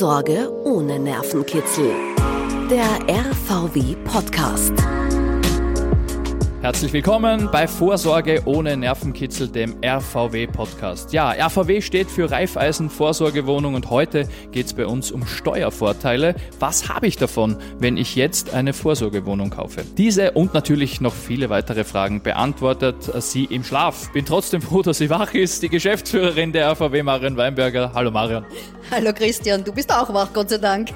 Vorsorge ohne Nervenkitzel. Der RVW Podcast. Herzlich willkommen bei Vorsorge ohne Nervenkitzel, dem RVW Podcast. Ja, RVW steht für Raiffeisen Vorsorgewohnung und heute geht es bei uns um Steuervorteile. Was habe ich davon, wenn ich jetzt eine Vorsorgewohnung kaufe? Diese und natürlich noch viele weitere Fragen beantwortet sie im Schlaf. Bin trotzdem froh, dass sie wach ist. Die Geschäftsführerin der RVW, Marion Weinberger. Hallo Marion. Hallo Christian, du bist auch wach, Gott sei Dank.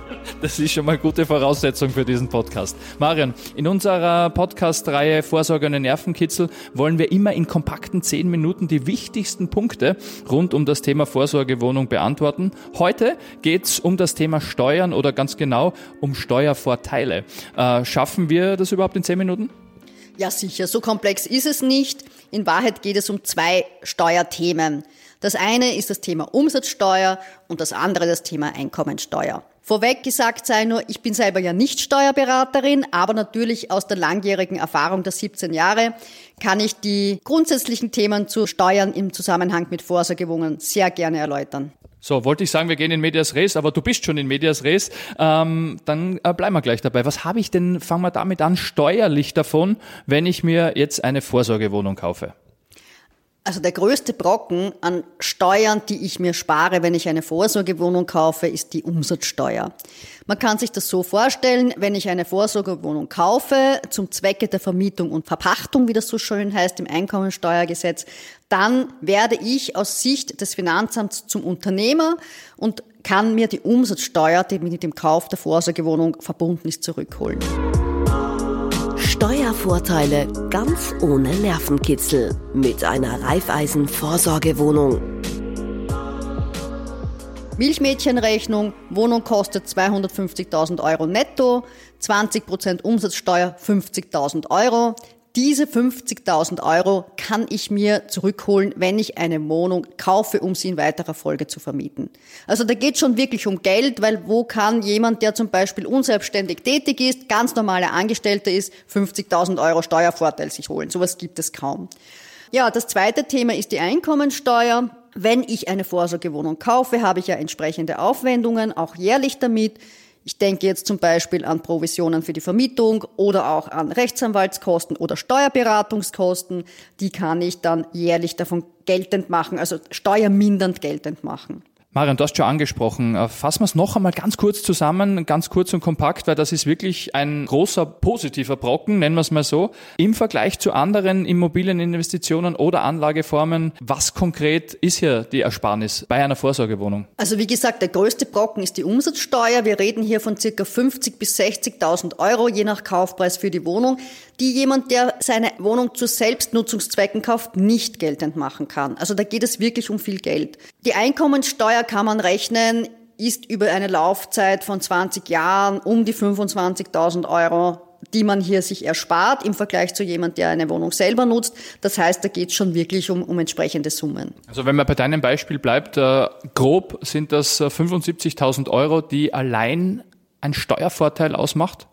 Das ist schon mal gute Voraussetzung für diesen Podcast. Marion, in unserer Podcast-Reihe Vorsorge und Nervenkitzel wollen wir immer in kompakten zehn Minuten die wichtigsten Punkte rund um das Thema Vorsorgewohnung beantworten. Heute geht's um das Thema Steuern oder ganz genau um Steuervorteile. Äh, schaffen wir das überhaupt in zehn Minuten? Ja, sicher. So komplex ist es nicht. In Wahrheit geht es um zwei Steuerthemen. Das eine ist das Thema Umsatzsteuer und das andere das Thema Einkommensteuer. Vorweg gesagt sei nur, ich bin selber ja nicht Steuerberaterin, aber natürlich aus der langjährigen Erfahrung der 17 Jahre kann ich die grundsätzlichen Themen zu Steuern im Zusammenhang mit Vorsorgewohnungen sehr gerne erläutern. So, wollte ich sagen, wir gehen in Medias Res, aber du bist schon in Medias Res. Ähm, dann äh, bleiben wir gleich dabei. Was habe ich denn, fangen wir damit an, steuerlich davon, wenn ich mir jetzt eine Vorsorgewohnung kaufe? Also der größte Brocken an Steuern, die ich mir spare, wenn ich eine Vorsorgewohnung kaufe, ist die Umsatzsteuer. Man kann sich das so vorstellen, wenn ich eine Vorsorgewohnung kaufe, zum Zwecke der Vermietung und Verpachtung, wie das so schön heißt im Einkommensteuergesetz, dann werde ich aus Sicht des Finanzamts zum Unternehmer und kann mir die Umsatzsteuer, die mit dem Kauf der Vorsorgewohnung verbunden ist, zurückholen. Steuervorteile ganz ohne Nervenkitzel mit einer Reifeisen Vorsorgewohnung. Milchmädchenrechnung, Wohnung kostet 250.000 Euro netto, 20% Umsatzsteuer 50.000 Euro. Diese 50.000 Euro kann ich mir zurückholen, wenn ich eine Wohnung kaufe, um sie in weiterer Folge zu vermieten. Also da geht schon wirklich um Geld, weil wo kann jemand, der zum Beispiel unselbstständig tätig ist, ganz normaler Angestellter ist, 50.000 Euro Steuervorteil sich holen? Sowas gibt es kaum. Ja, das zweite Thema ist die Einkommensteuer. Wenn ich eine Vorsorgewohnung kaufe, habe ich ja entsprechende Aufwendungen, auch jährlich damit. Ich denke jetzt zum Beispiel an Provisionen für die Vermietung oder auch an Rechtsanwaltskosten oder Steuerberatungskosten. Die kann ich dann jährlich davon geltend machen, also steuermindernd geltend machen. Marian, du hast schon angesprochen. Äh, fassen wir es noch einmal ganz kurz zusammen, ganz kurz und kompakt, weil das ist wirklich ein großer positiver Brocken, nennen wir es mal so. Im Vergleich zu anderen Immobilieninvestitionen oder Anlageformen, was konkret ist hier die Ersparnis bei einer Vorsorgewohnung? Also wie gesagt, der größte Brocken ist die Umsatzsteuer. Wir reden hier von circa 50 bis 60.000 Euro, je nach Kaufpreis für die Wohnung die jemand, der seine Wohnung zu Selbstnutzungszwecken kauft, nicht geltend machen kann. Also da geht es wirklich um viel Geld. Die Einkommensteuer kann man rechnen, ist über eine Laufzeit von 20 Jahren um die 25.000 Euro die man hier sich erspart im Vergleich zu jemand, der eine Wohnung selber nutzt. Das heißt, da geht es schon wirklich um, um entsprechende Summen. Also wenn man bei deinem Beispiel bleibt, äh, grob sind das 75.000 äh, Euro, die allein ein Steuervorteil ausmacht?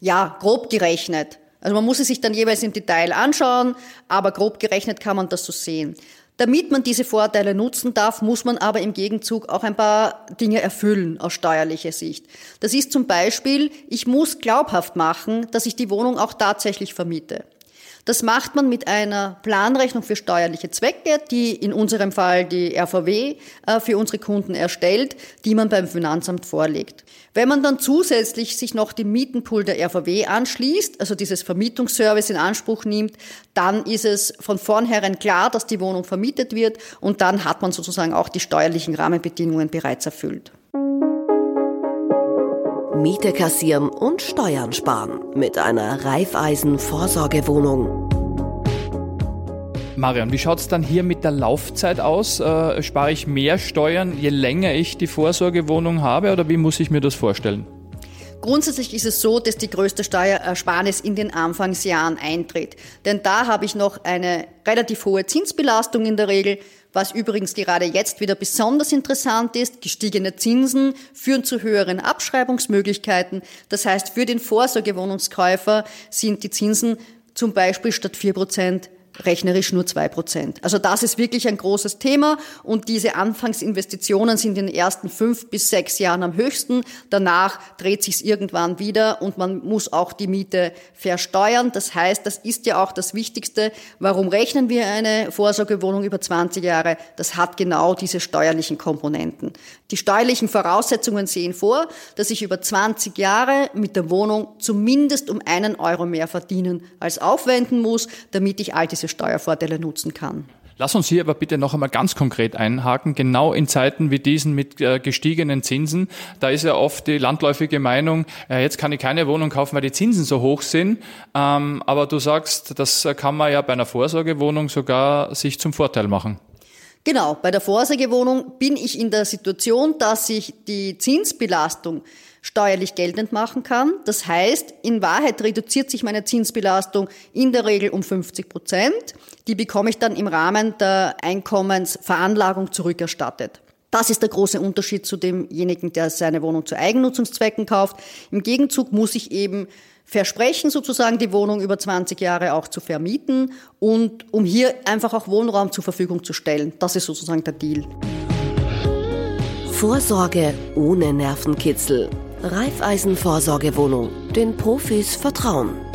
Ja, grob gerechnet. Also man muss es sich dann jeweils im Detail anschauen, aber grob gerechnet kann man das so sehen. Damit man diese Vorteile nutzen darf, muss man aber im Gegenzug auch ein paar Dinge erfüllen aus steuerlicher Sicht. Das ist zum Beispiel, ich muss glaubhaft machen, dass ich die Wohnung auch tatsächlich vermiete. Das macht man mit einer Planrechnung für steuerliche Zwecke, die in unserem Fall die RVW äh, für unsere Kunden erstellt, die man beim Finanzamt vorlegt. Wenn man dann zusätzlich sich noch den Mietenpool der RVW anschließt, also dieses Vermietungsservice in Anspruch nimmt, dann ist es von vornherein klar, dass die Wohnung vermietet wird und dann hat man sozusagen auch die steuerlichen Rahmenbedingungen bereits erfüllt. Miete kassieren und Steuern sparen mit einer Reifeisen-Vorsorgewohnung. Marion, wie schaut es dann hier mit der Laufzeit aus? Äh, spare ich mehr Steuern, je länger ich die Vorsorgewohnung habe oder wie muss ich mir das vorstellen? Grundsätzlich ist es so, dass die größte Steuersparnis in den Anfangsjahren eintritt. Denn da habe ich noch eine relativ hohe Zinsbelastung in der Regel, was übrigens gerade jetzt wieder besonders interessant ist. Gestiegene Zinsen führen zu höheren Abschreibungsmöglichkeiten. Das heißt, für den Vorsorgewohnungskäufer sind die Zinsen zum Beispiel statt vier Prozent rechnerisch nur zwei Prozent. Also das ist wirklich ein großes Thema und diese Anfangsinvestitionen sind in den ersten fünf bis sechs Jahren am höchsten. Danach dreht sich's irgendwann wieder und man muss auch die Miete versteuern. Das heißt, das ist ja auch das Wichtigste. Warum rechnen wir eine Vorsorgewohnung über 20 Jahre? Das hat genau diese steuerlichen Komponenten. Die steuerlichen Voraussetzungen sehen vor, dass ich über 20 Jahre mit der Wohnung zumindest um einen Euro mehr verdienen als aufwenden muss, damit ich all diese Steuervorteile nutzen kann. Lass uns hier aber bitte noch einmal ganz konkret einhaken. Genau in Zeiten wie diesen mit äh, gestiegenen Zinsen, da ist ja oft die landläufige Meinung, äh, jetzt kann ich keine Wohnung kaufen, weil die Zinsen so hoch sind. Ähm, aber du sagst, das kann man ja bei einer Vorsorgewohnung sogar sich zum Vorteil machen. Genau, bei der Vorsorgewohnung bin ich in der Situation, dass ich die Zinsbelastung steuerlich geltend machen kann. Das heißt, in Wahrheit reduziert sich meine Zinsbelastung in der Regel um 50 Prozent. Die bekomme ich dann im Rahmen der Einkommensveranlagung zurückerstattet. Das ist der große Unterschied zu demjenigen, der seine Wohnung zu Eigennutzungszwecken kauft. Im Gegenzug muss ich eben versprechen, sozusagen die Wohnung über 20 Jahre auch zu vermieten und um hier einfach auch Wohnraum zur Verfügung zu stellen. Das ist sozusagen der Deal. Vorsorge ohne Nervenkitzel. Raiffeisen Vorsorgewohnung. Den Profis vertrauen.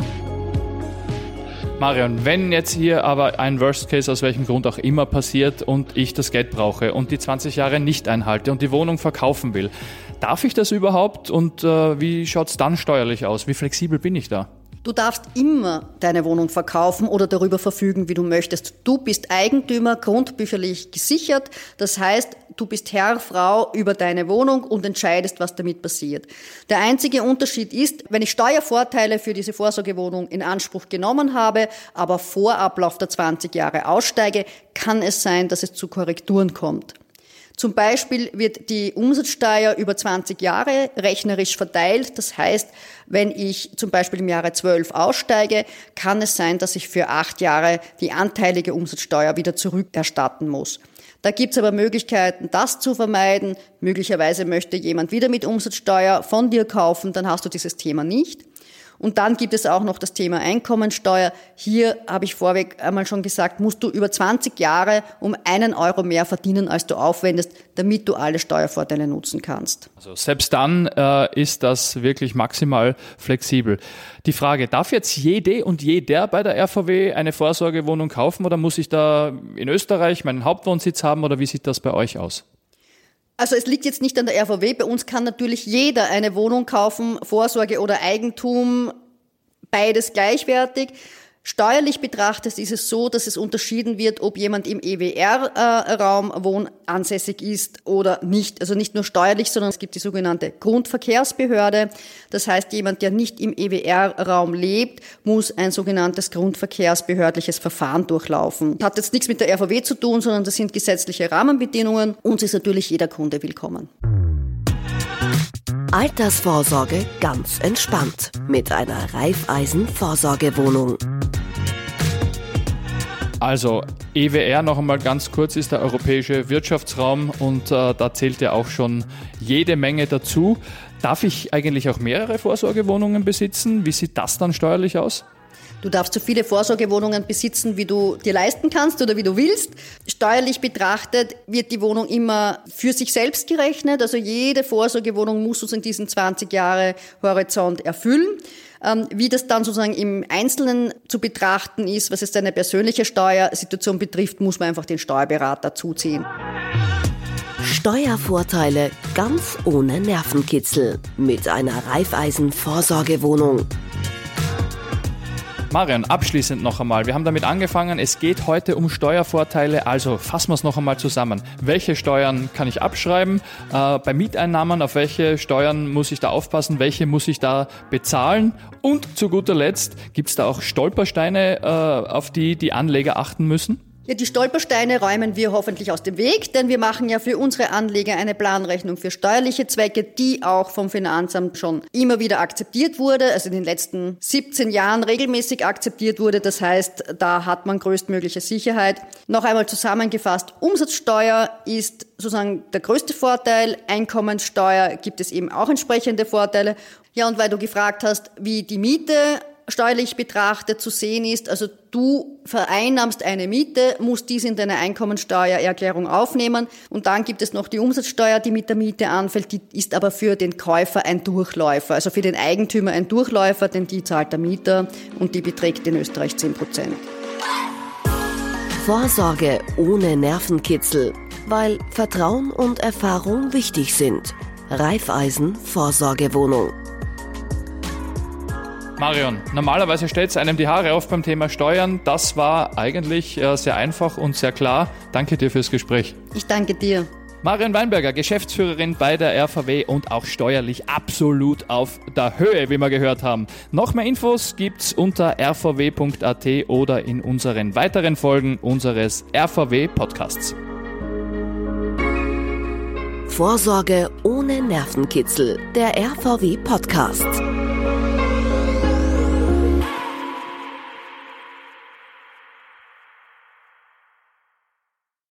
Marion, wenn jetzt hier aber ein Worst Case aus welchem Grund auch immer passiert und ich das Geld brauche und die 20 Jahre nicht einhalte und die Wohnung verkaufen will, darf ich das überhaupt und äh, wie schaut es dann steuerlich aus? Wie flexibel bin ich da? Du darfst immer deine Wohnung verkaufen oder darüber verfügen, wie du möchtest. Du bist Eigentümer, grundbücherlich gesichert. Das heißt, du bist Herr, Frau über deine Wohnung und entscheidest, was damit passiert. Der einzige Unterschied ist, wenn ich Steuervorteile für diese Vorsorgewohnung in Anspruch genommen habe, aber vor Ablauf der 20 Jahre aussteige, kann es sein, dass es zu Korrekturen kommt. Zum Beispiel wird die Umsatzsteuer über 20 Jahre rechnerisch verteilt. Das heißt, wenn ich zum Beispiel im Jahre 12 aussteige, kann es sein, dass ich für acht Jahre die anteilige Umsatzsteuer wieder zurückerstatten muss. Da gibt's aber Möglichkeiten, das zu vermeiden. Möglicherweise möchte jemand wieder mit Umsatzsteuer von dir kaufen, dann hast du dieses Thema nicht. Und dann gibt es auch noch das Thema Einkommensteuer. Hier habe ich vorweg einmal schon gesagt, musst du über 20 Jahre um einen Euro mehr verdienen, als du aufwendest, damit du alle Steuervorteile nutzen kannst. Also selbst dann äh, ist das wirklich maximal flexibel. Die Frage, darf jetzt jede und jeder bei der RVW eine Vorsorgewohnung kaufen oder muss ich da in Österreich meinen Hauptwohnsitz haben oder wie sieht das bei euch aus? Also es liegt jetzt nicht an der RVW. Bei uns kann natürlich jeder eine Wohnung kaufen, Vorsorge oder Eigentum, beides gleichwertig. Steuerlich betrachtet ist es so, dass es unterschieden wird, ob jemand im EWR-Raum wohnansässig ist oder nicht. Also nicht nur steuerlich, sondern es gibt die sogenannte Grundverkehrsbehörde. Das heißt, jemand, der nicht im EWR-Raum lebt, muss ein sogenanntes grundverkehrsbehördliches Verfahren durchlaufen. Hat jetzt nichts mit der RVW zu tun, sondern das sind gesetzliche Rahmenbedingungen. Uns ist natürlich jeder Kunde willkommen. Altersvorsorge ganz entspannt mit einer Raiffeisen-Vorsorgewohnung. Also EWR noch einmal ganz kurz ist der europäische Wirtschaftsraum und äh, da zählt ja auch schon jede Menge dazu. Darf ich eigentlich auch mehrere Vorsorgewohnungen besitzen? Wie sieht das dann steuerlich aus? Du darfst so viele Vorsorgewohnungen besitzen, wie du dir leisten kannst oder wie du willst. Steuerlich betrachtet wird die Wohnung immer für sich selbst gerechnet. Also jede Vorsorgewohnung muss uns in diesen 20 Jahre Horizont erfüllen. Ähm, wie das dann sozusagen im Einzelnen zu betrachten ist, was jetzt eine persönliche Steuersituation betrifft, muss man einfach den Steuerberater zuziehen. Steuervorteile ganz ohne Nervenkitzel mit einer Reifeisen-Vorsorgewohnung. Marian, abschließend noch einmal. Wir haben damit angefangen. Es geht heute um Steuervorteile. Also fassen wir es noch einmal zusammen. Welche Steuern kann ich abschreiben? Äh, bei Mieteinnahmen, auf welche Steuern muss ich da aufpassen? Welche muss ich da bezahlen? Und zu guter Letzt, gibt es da auch Stolpersteine, äh, auf die die Anleger achten müssen? Ja, die Stolpersteine räumen wir hoffentlich aus dem Weg, denn wir machen ja für unsere Anleger eine Planrechnung für steuerliche Zwecke, die auch vom Finanzamt schon immer wieder akzeptiert wurde, also in den letzten 17 Jahren regelmäßig akzeptiert wurde. Das heißt, da hat man größtmögliche Sicherheit. Noch einmal zusammengefasst, Umsatzsteuer ist sozusagen der größte Vorteil, Einkommenssteuer gibt es eben auch entsprechende Vorteile. Ja, und weil du gefragt hast, wie die Miete steuerlich betrachtet zu sehen ist, also du vereinnahmst eine Miete, musst dies in deine Einkommensteuererklärung aufnehmen und dann gibt es noch die Umsatzsteuer, die mit der Miete anfällt, die ist aber für den Käufer ein Durchläufer, also für den Eigentümer ein Durchläufer, denn die zahlt der Mieter und die beträgt in Österreich 10 Prozent. Vorsorge ohne Nervenkitzel, weil Vertrauen und Erfahrung wichtig sind. Raiffeisen Vorsorgewohnung. Marion, normalerweise stellt es einem die Haare auf beim Thema Steuern. Das war eigentlich äh, sehr einfach und sehr klar. Danke dir fürs Gespräch. Ich danke dir. Marion Weinberger, Geschäftsführerin bei der RVW und auch steuerlich absolut auf der Höhe, wie wir gehört haben. Noch mehr Infos gibt's unter rvw.at oder in unseren weiteren Folgen unseres RVW Podcasts. Vorsorge ohne Nervenkitzel, der RVW Podcast.